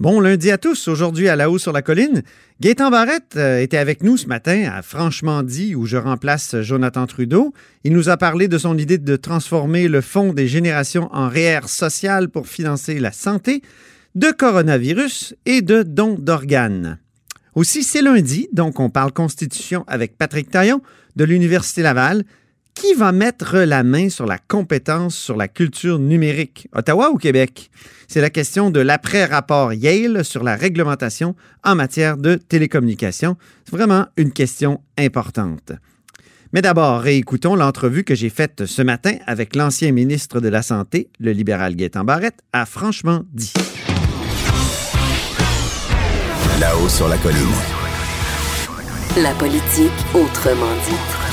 Bon lundi à tous. Aujourd'hui, à la haut sur la colline, Gaétan Barrette euh, était avec nous ce matin à Franchement dit, où je remplace Jonathan Trudeau. Il nous a parlé de son idée de transformer le Fonds des générations en REER social pour financer la santé, de coronavirus et de dons d'organes. Aussi, c'est lundi, donc on parle Constitution avec Patrick Taillon de l'Université Laval. Qui va mettre la main sur la compétence sur la culture numérique? Ottawa ou Québec? C'est la question de l'après-rapport Yale sur la réglementation en matière de télécommunications. C'est vraiment une question importante. Mais d'abord, réécoutons l'entrevue que j'ai faite ce matin avec l'ancien ministre de la Santé, le libéral Gaétan Barrette, à Franchement dit. Là-haut sur la colline. La politique autrement dit.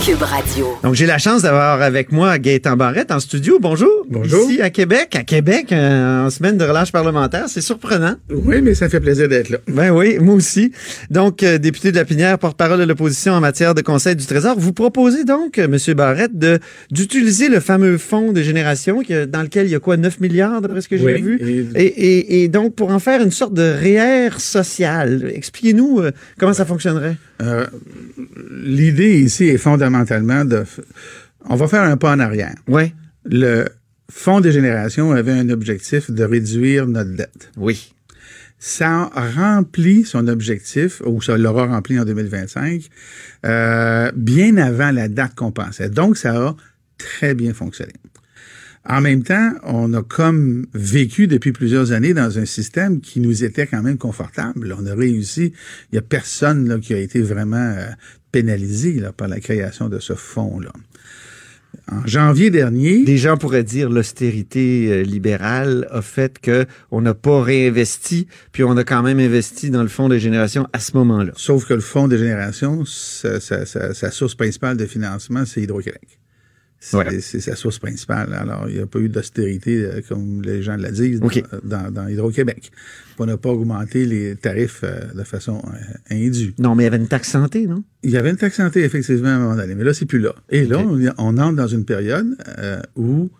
Cube Radio. Donc, j'ai la chance d'avoir avec moi Gaétan Barrette en studio. Bonjour. Bonjour. Ici à Québec. À Québec, euh, en semaine de relâche parlementaire. C'est surprenant. Oui, mais ça fait plaisir d'être là. Ben oui, moi aussi. Donc, euh, député de la Pinière, porte-parole de l'opposition en matière de Conseil du Trésor, vous proposez donc, euh, M. Barrette, de, d'utiliser le fameux fonds de génération qui, dans lequel il y a quoi, 9 milliards, d'après ce que j'ai Oui, vu? et- Et, et- et donc, pour en faire une sorte de REER social. Expliquez-nous euh, comment ça fonctionnerait? Euh, L'idée ici est fondamentalement de... On va faire un pas en arrière. Oui. Le Fonds des générations avait un objectif de réduire notre dette. Oui. Ça a rempli son objectif, ou ça l'aura rempli en 2025, euh, bien avant la date qu'on pensait. Donc, ça a très bien fonctionné. En même temps, on a comme vécu depuis plusieurs années dans un système qui nous était quand même confortable. On a réussi. Il y a personne là, qui a été vraiment euh, pénalisé là, par la création de ce fonds-là. En janvier dernier, Des gens pourraient dire l'austérité euh, libérale a fait que on n'a pas réinvesti, puis on a quand même investi dans le fonds de génération à ce moment-là. sauf que le fonds de génération, sa, sa- sa- sa source principale de financement, c'est Hydro-Québec. C'est sa source principale. Alors, il n'y a pas eu d'austérité, euh, comme les gens la disent, dans- OK. dans, dans Hydro-Québec. On n'a pas augmenté les tarifs euh, de façon euh, indue. Non, mais il y avait une taxe santé, non? Il y avait une taxe santé, effectivement, à un moment donné, mais là, c'est plus là. Et là, on, entre dans une période euh, où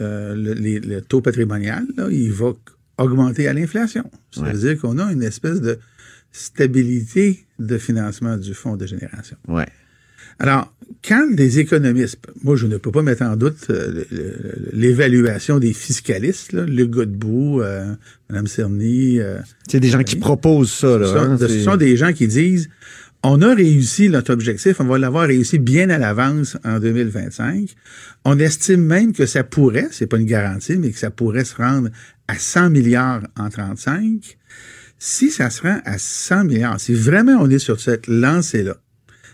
le, les- le taux patrimonial, là, il va augmenter à l'inflation. Ça Ouais. veut dire qu'on a une espèce de stabilité de financement du fonds de génération. Ouais. Alors, quand des économistes, moi je ne peux pas mettre en doute euh, l'évaluation des fiscalistes, là, Luc Godbout, euh, Mme Cerny, euh, C'est des gens qui proposent ça, là. ce sont- hein, ce sont des gens qui disent on a réussi notre objectif, on va l'avoir réussi bien à l'avance en 2025. On estime même que ça pourrait, c'est pas une garantie, mais que ça pourrait se rendre à 100 milliards en 35. Si ça se rend à 100 milliards, si vraiment on est sur cette lancée-là,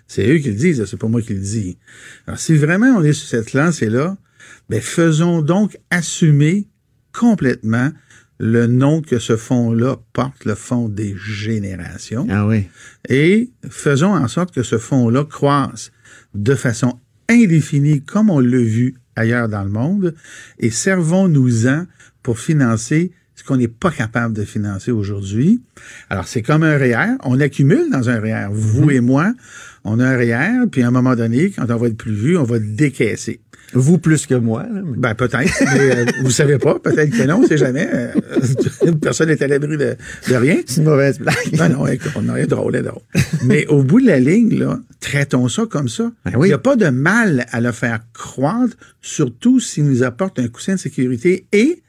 c'est eux qui le disent, c'est pas moi qui le dis. Alors, si vraiment on est sur cette lancée-là, ben, faisons donc assumer complètement le nom que ce fonds-là porte, le fonds des générations, Ah oui. et faisons en sorte que ce fonds-là croisse de façon indéfinie, comme on l'a vu ailleurs dans le monde, et servons-nous-en pour financer ce qu'on n'est pas capable de financer aujourd'hui. Alors, c'est comme un REER. On accumule dans un REER. Vous et moi, on a un REER, puis à un moment donné, quand on va être plus vu, on va décaisser. Vous plus que moi. là, mais- Ben, peut-être, mais euh, vous savez pas, peut-être que non, on sait jamais. Euh, personne n'est à l'abri de, de rien. C'est une mauvaise blague. Non, non, écoute, on a rien drôle, de drôle. Mais au bout de la ligne, là, traitons ça comme ça. Ben Il oui. n'y a pas de mal à le faire croître, surtout s'il nous apporte un coussin de sécurité et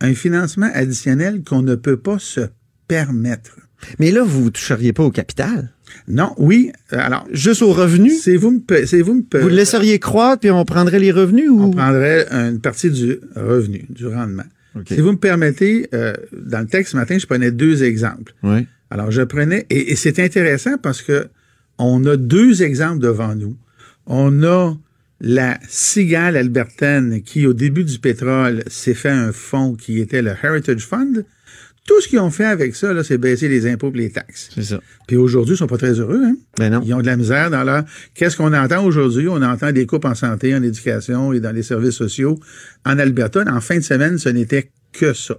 un financement additionnel qu'on ne peut pas se permettre. Mais là, vous ne toucheriez pas au capital. Non, oui, euh, alors, Juste aux revenus? c'est vous me, c'est vous me, Vous le laisseriez croître, puis on prendrait les revenus ou? on prendrait une partie du revenu, du rendement. Si vous me permettez, euh, dans le texte ce matin, je prenais deux exemples. Oui. Alors, je prenais, et, et c'est intéressant parce que on a deux exemples devant nous. On a la cigale albertaine qui, au début du pétrole, s'est fait un fonds qui était le Heritage Fund. tout ce qu'ils ont fait avec ça, là, c'est baisser les impôts et les taxes. C'est ça. Puis aujourd'hui, ils sont pas très heureux. Hein? Ben non. Ils ont de la misère dans leur... Qu'est-ce qu'on entend aujourd'hui? On entend des coupes en santé, en éducation et dans les services sociaux. En Alberta, en fin de semaine, ce n'était que ça.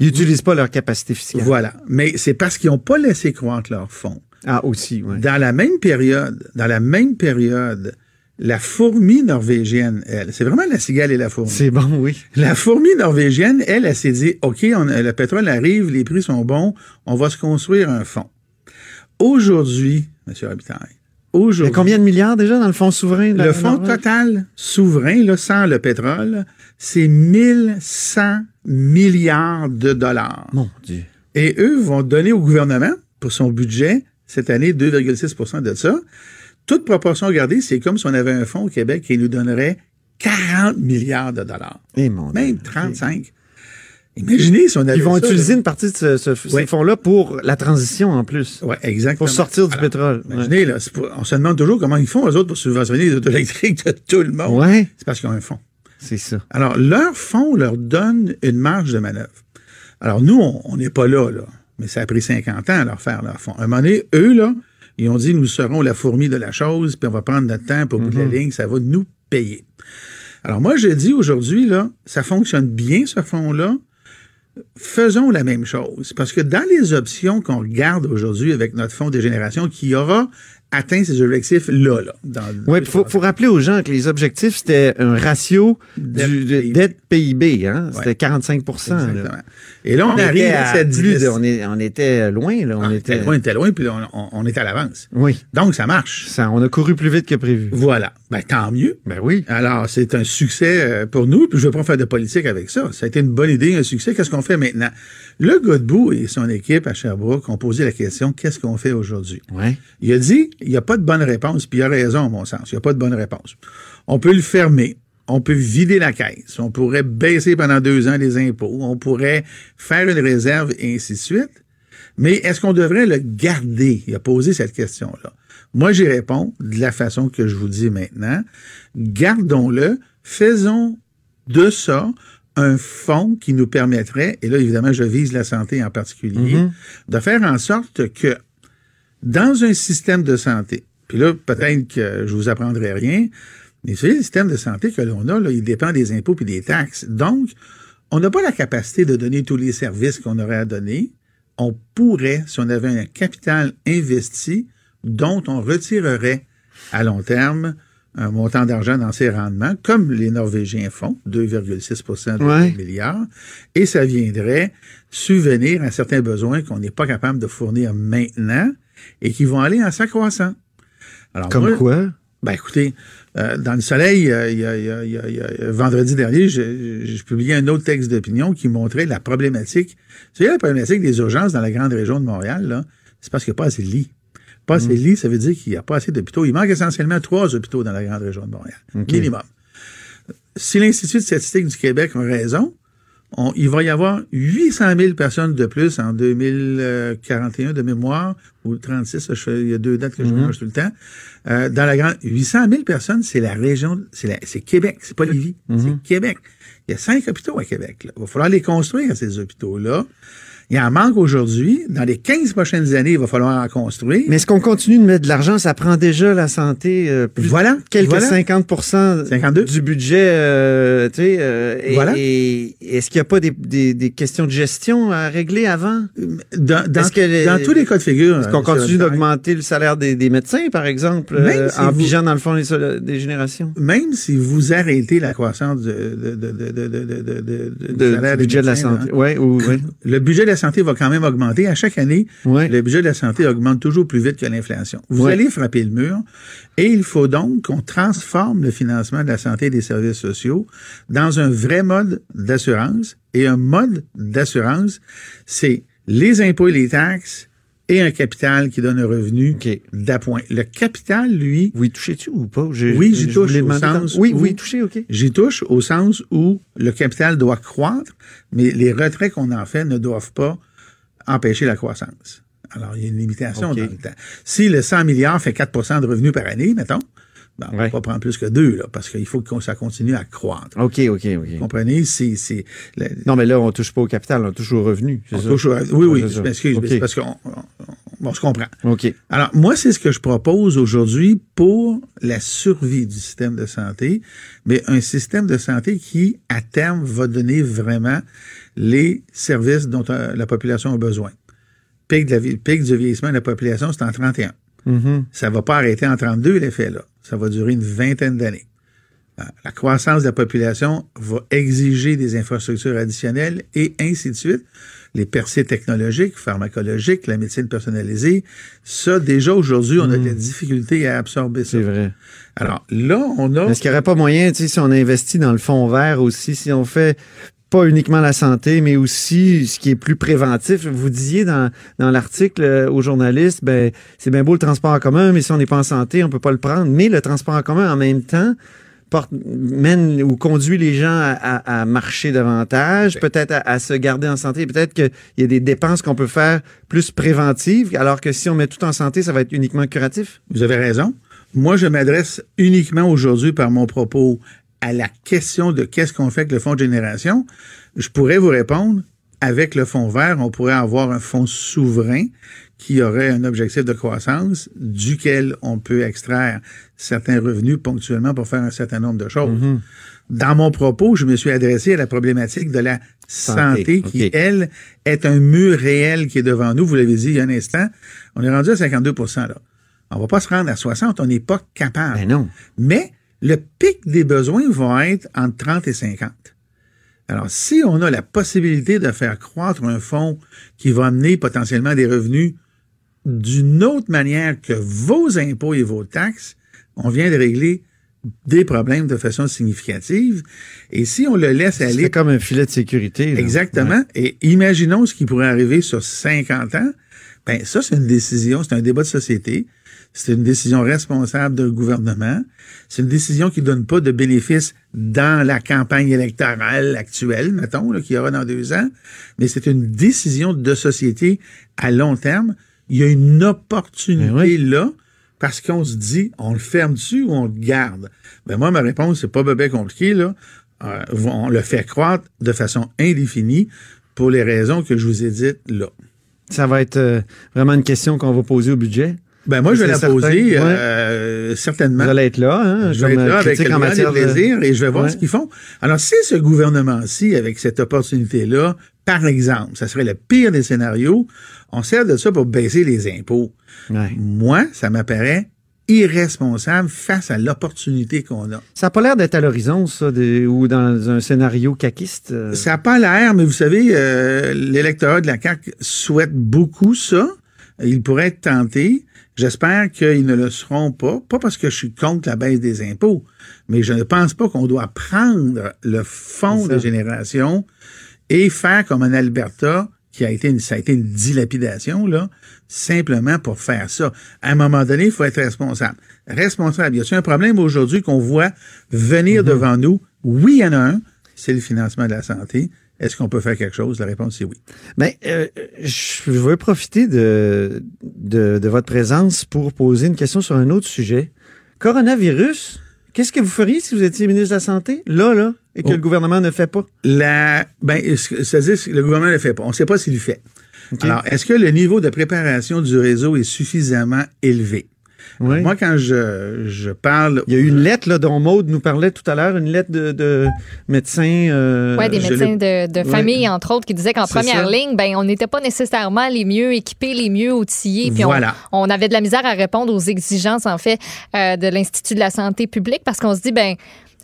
Ils n'utilisent pas leur capacité fiscale. Voilà. Mais c'est parce qu'ils n'ont pas laissé croître leurs fonds. Ah, aussi, oui. Dans la même période, dans la même période, la fourmi norvégienne, elle, c'est vraiment la cigale et la fourmi. C'est bon, oui. La fourmi norvégienne, elle, elle, s'est dit, OK, on, le pétrole arrive, les prix sont bons, on va se construire un fonds. Aujourd'hui, M. Robitaille, Il y aujourd'hui, a combien de milliards déjà dans le fonds souverain? de le fonds total souverain, là, sans le pétrole, c'est 1100 milliards de dollars. Mon Dieu. Et eux vont donner au gouvernement, pour son budget, cette année, 2,6% de ça. Toute proportion gardée, c'est comme si on avait un fonds au Québec qui nous donnerait 40 milliards de dollars. Eh, mon Dieu. Même 35. Imaginez si on avait Ils vont ça, utiliser là. une partie de ce, ce- ces Ouais. fonds-là pour la transition en plus. Ouais, exactement. Pour sortir du pétrole. Imaginez, là, on se demande toujours comment ils font, eux autres, pour subventionner les autos électriques de tout le monde. Ouais, C'est parce qu'ils ont un fonds. c'est ça. Alors, leur fonds leur donne une marge de manœuvre. Alors, nous, on on n'est pas là, là. Mais ça a pris 50 ans à leur faire leur fonds. À un moment donné, eux, là, ils ont dit, nous serons la fourmi de la chose, puis on va prendre notre temps, puis au bout de la ligne, ça va nous payer. Alors, moi, je dis aujourd'hui, là, ça fonctionne bien, ce fonds-là. Faisons la même chose. Parce que dans les options qu'on regarde aujourd'hui avec notre fonds des générations, qui aura atteint ses objectifs là, là. Dans Oui, il faut, faut rappeler aux gens que les objectifs, c'était un ratio Dette du, de- PIB. dette PIB. Hein? C'était Ouais. 45% là. Et là, on, On, arrive était à à cette plus de- on, est- on était loin. Là. On On était, était loin, on était loin, puis on, est à l'avance. Oui, Donc, ça marche. ça, on a couru plus vite que prévu. Voilà. Ben, tant mieux. Ben oui. Alors, c'est un succès euh, pour nous, puis je ne veux pas faire de politique avec ça. Ça a été une bonne idée, un succès. Qu'est-ce qu'on fait maintenant? Le Godbout et son équipe à Sherbrooke ont posé la question, qu'est-ce qu'on fait aujourd'hui? Ouais. Il a dit, il n'y a pas de bonne réponse, puis il a raison, à mon sens. Il n'y a pas de bonne réponse. On peut le fermer. On peut vider la caisse. On pourrait baisser pendant deux ans les impôts. On pourrait faire une réserve et ainsi de suite. Mais est-ce qu'on devrait le garder? Il a posé cette question-là. Moi, j'y réponds de la façon que je vous dis maintenant. Gardons-le. Faisons de ça un fonds qui nous permettrait, et là, évidemment, je vise la santé en particulier, de faire en sorte que dans un système de santé, puis là, peut-être que je vous apprendrai rien, mais vous savez, le système de santé que l'on a, là, il dépend des impôts puis des taxes. Donc, on n'a pas la capacité de donner tous les services qu'on aurait à donner. On pourrait, si on avait un capital investi, dont on retirerait à long terme un montant d'argent dans ses rendements, comme les Norvégiens font, 2,6% de Ouais. milliards, et ça viendrait subvenir à certains besoins qu'on n'est pas capable de fournir maintenant et qui vont aller en s'accroissant. Alors, Comme moi, quoi? Ben écoutez, euh, dans le soleil, euh, il y a, il y a- il y a- il y a- vendredi dernier, je, je publiais un autre texte d'opinion qui montrait la problématique. Vous savez, la problématique des urgences dans la grande région de Montréal, c'est parce qu'il n'y a pas assez de lits. Pas assez de lits, ça veut dire qu'il n'y a pas assez d'hôpitaux. Il manque essentiellement trois hôpitaux dans la grande région de Montréal. Minimum. Si l'Institut de statistique du Québec a raison, on- il va y avoir 800 000 personnes de plus en 2041 de mémoire, ou 36, je il y a deux dates que je mélange tout le temps. Euh, dans la grande, 800 000 personnes, c'est la région, c'est Québec, c'est pas Lévis, c'est Québec. Il y a cinq hôpitaux à Québec. là. Il va falloir les construire, ces hôpitaux-là. Il en manque aujourd'hui. Dans les 15 prochaines années, il va falloir en construire. Mais est-ce qu'on continue de mettre de l'argent? Ça prend déjà la santé euh, plus Voilà, quelques voilà. 50 52. du budget. euh, tu sais, euh, et- Voilà. Et, est-ce qu'il n'y a pas des, des- des questions de gestion à régler avant? Dans, dans- Est-ce que les- dans tous les cas de figure. Est-ce qu'on euh, continue d'augmenter le salaire des, des médecins, par exemple, Même euh, si en vous- dans le fond des générations? Même si vous arrêtez la croissance de, du salaire du des budget de la santé. là, Oui, ou, oui. Le budget de la santé va quand même augmenter. À chaque année, le budget de la santé augmente toujours plus vite que l'inflation. Vous allez frapper le mur et il faut donc qu'on transforme le financement de la santé et des services sociaux dans un vrai mode d'assurance. Et un mode d'assurance, c'est les impôts et les taxes et un capital qui donne un revenu d'appoint. Le capital, lui, Vous y touchez-tu ou pas? Oui, j'y touche au sens Oui, où- touchez, OK. J'y touche au sens où le capital doit croître, mais les retraits qu'on en fait ne doivent pas empêcher la croissance. Alors, il y a une limitation dans le temps. Si le 100 milliards fait 4% de revenus par année, mettons, Ben, on Ouais. va pas prendre plus que deux, là, parce qu'il faut que ça continue à croître. OK, OK, Vous OK. comprenez? C'est, c'est, Non, mais là, on touche pas au capital, on touche au revenu. c'est on ça? touche au- oui, oui, je m'excuse, parce qu'on on, on- se comprend. OK. Alors, moi, c'est ce que je propose aujourd'hui pour la survie du système de santé, mais un système de santé qui, à terme, va donner vraiment les services dont euh, la population a besoin. Pic, de la pic du vieillissement de la population, c'est en 31. Mhm. Ça va pas arrêter en 32, l'effet, là. Ça va durer une vingtaine d'années. Euh, La croissance de la population va exiger des infrastructures additionnelles et ainsi de suite. Les percées technologiques, pharmacologiques, la médecine personnalisée, ça, déjà aujourd'hui, on a de la difficulté à absorber ça. C'est vrai. Alors là, on a... Est-ce qu'il n'y aurait pas moyen, tu sais, si on investit dans le fonds vert aussi, si on fait pas uniquement la santé, mais aussi ce qui est plus préventif. Vous disiez dans, dans l'article euh, aux journalistes, ben, c'est bien beau le transport en commun, mais si on n'est pas en santé, on peut pas le prendre. Mais le transport en commun, en même temps, porte, mène ou conduit les gens à, à- à marcher davantage, peut-être à, à se garder en santé. Peut-être qu'il y a des dépenses qu'on peut faire plus préventives, alors que si on met tout en santé, ça va être uniquement curatif. Vous avez raison. Moi, je m'adresse uniquement aujourd'hui par mon propos à la question de qu'est-ce qu'on fait avec le fonds de génération. Je pourrais vous répondre, avec le fonds vert, on pourrait avoir un fonds souverain qui aurait un objectif de croissance duquel on peut extraire certains revenus ponctuellement pour faire un certain nombre de choses. Dans mon propos, je me suis adressé à la problématique de la santé, Santé, qui, elle, est un mur réel qui est devant nous. Vous l'avez dit il y a un instant. On est rendu à 52 là. On va pas se rendre à 60, on n'est pas capable. Ben non. Mais le pic des besoins va être entre 30 et 50. Alors, si on a la possibilité de faire croître un fonds qui va amener potentiellement des revenus d'une autre manière que vos impôts et vos taxes, on vient de régler des problèmes de façon significative. Et si on le laisse aller C'est comme un filet de sécurité. là. Exactement. Et imaginons ce qui pourrait arriver sur 50 ans. Ben, ça, c'est une décision, c'est un débat de société. C'est une décision responsable d'un gouvernement. C'est une décision qui donne pas de bénéfices dans la campagne électorale actuelle, mettons, qu'il y aura dans deux ans. Mais c'est une décision de société à long terme. Il y a une opportunité Ben oui. là parce qu'on se dit, on le ferme dessus ou on le garde? Ben moi, ma réponse, c'est pas bébé compliqué, là. Euh, on le fait croître de façon indéfinie pour les raisons que je vous ai dites là. Ça va être euh, vraiment une question qu'on va poser au budget. Ben moi, je vais la certain, poser ouais. euh, certainement. Vous allez être là, hein, Je vais être là euh, avec critique le en matière de- plaisirs et je vais voir Ouais. ce qu'ils font. Alors, si ce gouvernement-ci, avec cette opportunité-là, par exemple, ça serait le pire des scénarios, on sert de ça pour baisser les impôts. Ouais. Moi, ça m'apparaît irresponsable face à l'opportunité qu'on a. Ça n'a pas l'air d'être à l'horizon, ça, de- ou dans un scénario caquiste. euh. Ça n'a pas l'air, mais vous savez, euh, l'électorat de la CAQ souhaite beaucoup ça. Il pourrait être tenté. J'espère qu'ils ne le seront pas. Pas parce que je suis contre la baisse des impôts, mais je ne pense pas qu'on doit prendre le fonds de génération et faire comme en Alberta, qui a été une, ça a été une dilapidation, là, simplement pour faire ça. À un moment donné, il faut être responsable. Responsable. Y a-t-il un problème aujourd'hui qu'on voit venir Mm-hmm. devant nous? Oui, il y en a un. C'est le financement de la santé. Est-ce qu'on peut faire quelque chose? La réponse est oui. Ben, euh, je veux profiter de, de, de votre présence pour poser une question sur un autre sujet. Coronavirus, qu'est-ce que vous feriez si vous étiez ministre de la Santé, là, là, et que Oh. le gouvernement ne fait pas? La, ben, ce- c'est-à-dire que le gouvernement ne le fait pas. On ne sait pas s'il le fait. Alors, est-ce que le niveau de préparation du réseau est suffisamment élevé? Oui. Moi, quand je, je parle... Il y a eu une lettre là, dont Maude nous parlait tout à l'heure, une lettre de, de médecins. euh, Oui, des médecins de, de Ouais. famille, entre autres, qui disaient qu'en première ça. ligne, ben, on n'était pas nécessairement les mieux équipés, les mieux outillés. Puis on- Voilà. on, avait de la misère à répondre aux exigences, en fait, euh, de l'Institut de la santé publique parce qu'on se dit, ben,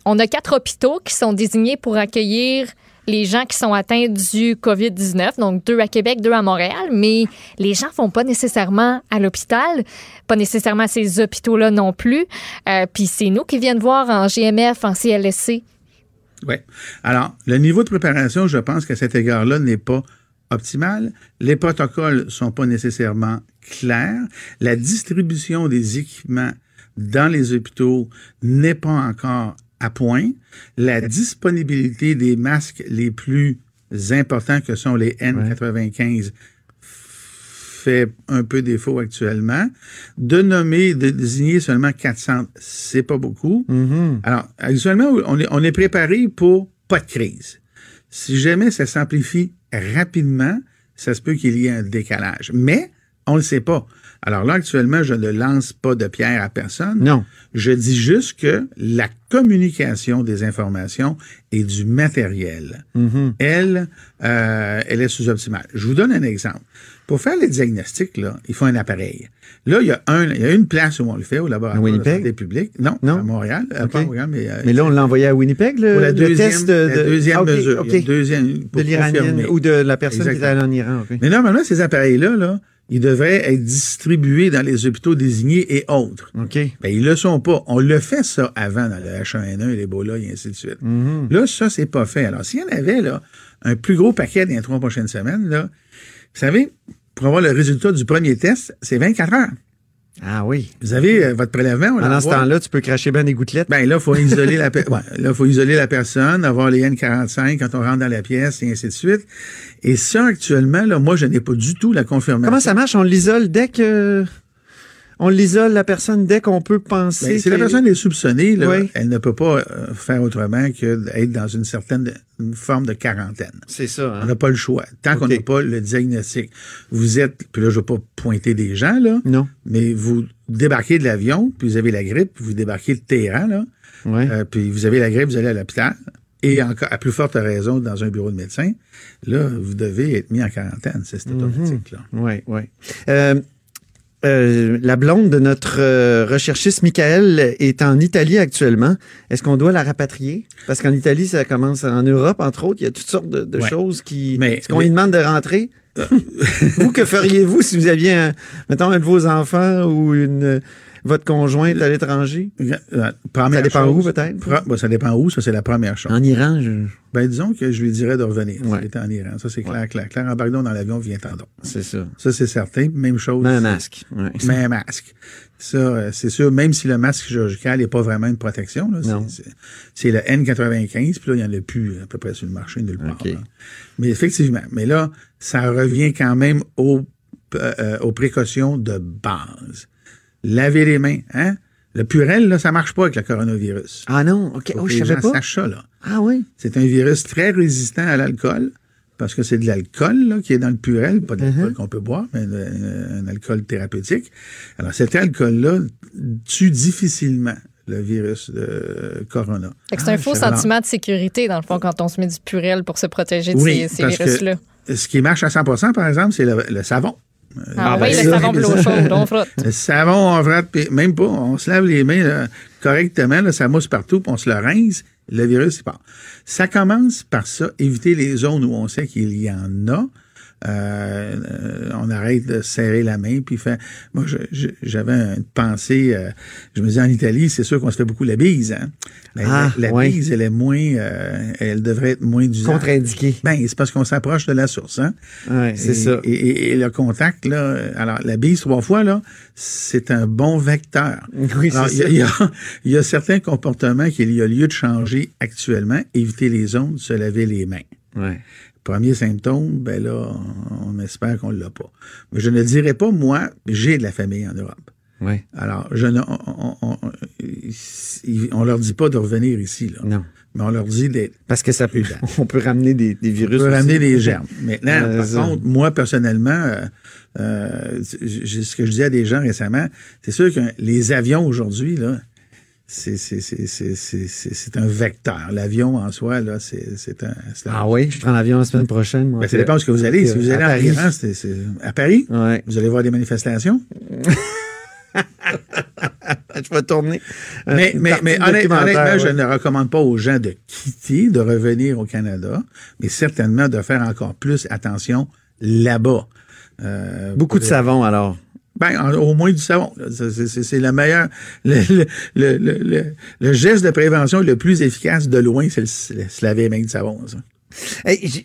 on a quatre hôpitaux qui sont désignés pour accueillir les gens qui sont atteints du COVID-19, donc deux à Québec, deux à Montréal, mais les gens vont pas nécessairement à l'hôpital, pas nécessairement à ces hôpitaux-là non plus. Euh, Puis c'est nous qui viennent voir en GMF, en CLSC. Oui. Alors, le niveau de préparation, je pense qu'à cet égard-là, n'est pas optimal. Les protocoles sont pas nécessairement clairs. La distribution des équipements dans les hôpitaux n'est pas encore à point. La disponibilité des masques les plus importants que sont les N95 fait un peu défaut actuellement. De nommer, de désigner seulement 400, c'est pas beaucoup. Mhm. Alors, actuellement, on est, on est préparé pour pas de crise. Si jamais ça s'amplifie rapidement, ça se peut qu'il y ait un décalage. Mais, on le sait pas. Alors là, actuellement, je ne lance pas de pierre à personne. Non. Je dis juste que la communication des informations et du matériel, Mhm. elle, euh, elle est sous-optimale. Je vous donne un exemple. Pour faire les diagnostics, là, il faut un appareil. Là, il y a un, il y a une place où on le fait, au laboratoire À de Winnipeg? santé publique. Non, Non? à Montréal. euh, Pas à. Montréal, mais, euh, Mais là, on l'a envoyé à Winnipeg, le, pour la le deuxième, test de, la deuxième Ah, mesure. ok. Il y a une deuxième, pour de confirmer. ou de la personne qui est allée en Iran. Mais normalement, ces appareils-là, là, ils devraient être distribués dans les hôpitaux désignés et autres. OK. Ben, ils le sont pas. On le fait ça avant dans le H1N1, l'Ebola et ainsi de suite. Mhm. Là, ça, c'est pas fait. Alors, s'il y en avait, là, un plus gros paquet dans les trois prochaines semaines, là, vous savez, pour avoir le résultat du premier test, c'est 24 heures. Ah oui. Vous avez euh, votre prélèvement, Pendant ce temps-là, tu peux cracher bien des gouttelettes. Ben là, faut isoler la pe- ouais, là, faut isoler la personne, avoir les N45 quand on rentre dans la pièce et ainsi de suite. Et ça, actuellement, là, moi, je n'ai pas du tout la confirmation. Comment ça marche? On l'isole dès que. On l'isole, la personne, dès qu'on peut penser. Ben, si la personne est soupçonnée, là, Oui. elle ne peut pas euh, faire autrement que d'être dans une certaine une forme de quarantaine. C'est ça. On hein? n'a pas le choix. Tant qu'on n'a pas le diagnostic. Vous êtes, puis là, je ne veux pas pointer des gens, là, Non. mais vous débarquez de l'avion, puis vous avez la grippe, puis vous débarquez de Téhéran, là, Ouais. euh, puis vous avez la grippe, vous allez à l'hôpital, et encore, à plus forte raison, dans un bureau de médecin, là, vous devez être mis en quarantaine. C'est c'est automatique, là. Oui, oui. Euh, euh, la blonde de notre euh, recherchiste Michael est en Italie actuellement. Est-ce qu'on doit la rapatrier? Parce qu'en Italie, ça commence en Europe, entre autres. Il y a toutes sortes de, de Ouais. choses qui. Mais- Est-ce qu'on lui demande de rentrer? vous, que feriez-vous si vous aviez, un, mettons, un de vos enfants ou une, votre conjointe à l'étranger? Euh, première Ça dépend chose- où, peut-être? Ben, ça dépend où, ça c'est la première chose. En Iran, je- Ben, disons que je lui dirais de revenir. Ouais. en Iran. Ça, c'est clair, clair, clair. Embarque dans l'avion, viens t'en c'est ça. Ça, c'est certain. Même chose. Mais un masque. ouais. Mais un masque. Ça, euh, c'est sûr, même si le masque chirurgical n'est pas vraiment une protection, là, Non. c'est- le N95, puis là, il n'y en a plus à peu près sur le marché nulle part. Mais effectivement, mais là, ça revient quand même aux, euh, euh, aux précautions de base. Laver les mains, hein? Le purel, là, ça marche pas avec le coronavirus. Ah non, OK. Faut Oh, que je les savais gens pas. ça, là. Ah oui. C'est un virus très résistant à l'alcool, parce que c'est de l'alcool là, qui est dans le purel, pas de l'alcool qu'on peut boire, mais un, un alcool thérapeutique. Alors, cet alcool-là tue difficilement le virus de corona. Fait que c'est un faux je savais. sentiment de sécurité, dans le fond, quand on se met du purel pour se protéger de Oui, ces, virus-là. Ce qui marche à 100% par exemple, c'est le, le savon. Ah, oui, ben le savon de l'eau chaude, on frotte. Le savon, on frotte, puis même pas, on se lave les mains là, correctement, là, ça mousse partout, puis on se le rince, le virus, il part. Ça commence par ça, éviter les zones où on sait qu'il y en a. Euh, on arrête de serrer la main puis faire. Moi, j'avais une pensée. euh, je me disais en Italie, c'est sûr qu'on se fait beaucoup la bise. Hein? Mais Ah, la, la ouais. bise, elle est moins. euh, elle devrait être moins d'usage. Contre-indiqué. Ben, c'est parce qu'on s'approche de la source. Hein? Ouais, c'est Et- ça. Et, et- et le contact, là, alors la bise trois fois, là, c'est un bon vecteur. Oui, c'est il y, a- ça. il y a, il y a certains comportements qu'il y a lieu de changer actuellement. Éviter les ondes, se laver les mains. Ouais. Premier symptôme, ben là, on, espère qu'on l'a pas. Mais je ne dirais pas, moi, j'ai de la famille en Europe. Ouais. Alors, je ne, on, on, on, on leur dit pas de revenir ici, là. Non. Mais on leur dit d'être Parce que ça peut, on peut ramener des, des virus. On peut aussi. ramener des germes. Maintenant, Euh, par ça. contre, moi, personnellement, euh, euh, ce que je disais à des gens récemment, c'est sûr que les avions aujourd'hui, là, c'est un vecteur. L'avion en soi, là, c'est un. Ah oui, je prends l'avion la semaine prochaine. moi. Ben, ça dépend où vous allez. Si vous allez à en Paris. C'est- à Paris, Ouais. vous allez voir des manifestations. Je vais tourner. euh, Mais, honnêtement, je ne recommande pas aux gens de quitter, de revenir au Canada, mais certainement de faire encore plus attention là-bas. Euh, Beaucoup de savon, alors. Ben, en- au moins du savon. C'est- le meilleur. Le, le, le, le- geste de prévention le plus efficace de loin, c'est se laver les de savon. ça. Hey,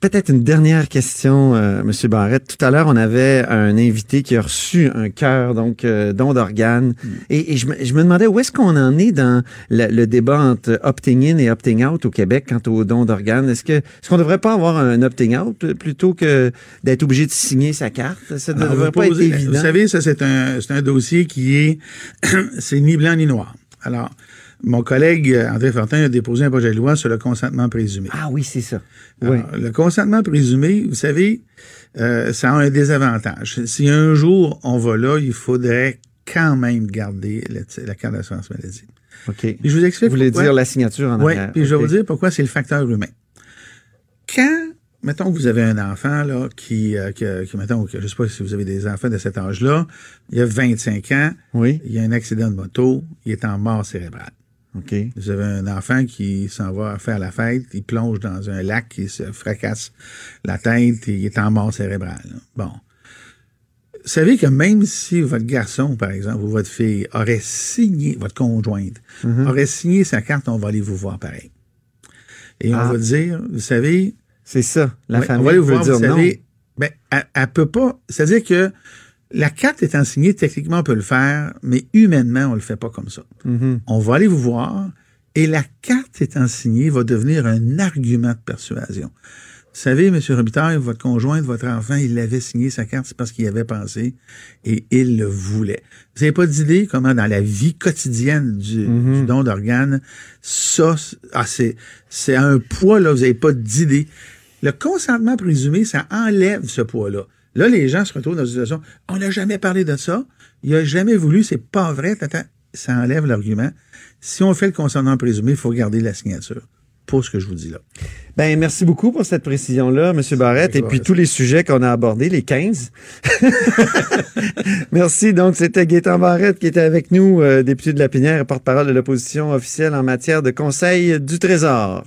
Peut-être une dernière question, euh, Monsieur Barrette. Tout à l'heure, on avait un invité qui a reçu un cœur, donc euh, don d'organes. Et, et je, me, je me demandais où est-ce qu'on en est dans le, le débat entre opting in et opting out au Québec quant au don d'organes? Est-ce que est-ce qu'on ne devrait pas avoir un opting out plutôt que d'être obligé de signer sa carte? Ça ne devrait pas être évident. Vous savez, ça, c'est un, c'est un dossier qui est, c'est ni blanc ni noir. Alors, mon collègue euh, André Fortin a déposé un projet de loi sur le consentement présumé. Ah oui, c'est ça. Oui. Le consentement présumé, vous savez, euh, ça a un désavantage. Si un jour on va là, il faudrait quand même garder la, la carte d'assurance maladie. OK. Puis je vous explique Vous voulez pourquoi. dire la signature en Oui, arrière. puis je vais vous dire pourquoi c'est le facteur humain. Quand, mettons que vous avez un enfant, là, qui, euh, qui, mettons, que, je sais pas si vous avez des enfants de cet âge-là, il y a 25 ans, Oui. il y a un accident de moto, il est en mort cérébrale. OK. Vous avez un enfant qui s'en va faire la fête, il plonge dans un lac, il se fracasse la tête et il est en mort cérébrale. Bon. Vous savez que même si votre garçon, par exemple, ou votre fille aurait signé, votre conjointe, aurait signé sa carte, on va aller vous voir pareil. Et Ah. on va dire, vous savez, C'est ça. La Ouais, famille on va aller vous voir, dire vous non. savez, ben, elle, elle peut pas. C'est-à-dire que la carte étant signée, techniquement, on peut le faire, mais humainement, on le fait pas comme ça. Mhm. On va aller vous voir et la carte étant signée va devenir un argument de persuasion. Vous savez, M. Robitaille, votre conjointe, votre enfant, il avait signé sa carte, c'est parce qu'il y avait pensé et il le voulait. Vous n'avez pas d'idée comment dans la vie quotidienne du, du don d'organes, ça, c'est- ah, c'est, c'est un poids, là, vous n'avez pas d'idée. Le consentement présumé, ça enlève ce poids-là. Là, les gens se retrouvent dans une situation, on n'a jamais parlé de ça, il a jamais voulu, c'est pas vrai, tata. ça enlève l'argument. Si on fait le consentement présumé, il faut garder la signature. Pour ce que je vous dis là. Ben, merci beaucoup pour cette précision-là, M. Barrette, et puis tous les sujets qu'on a abordés, les 15. merci. Donc, c'était Gaétan Barrette qui était avec nous, euh, député de la Pinière et porte-parole de l'opposition officielle en matière de conseil du Trésor.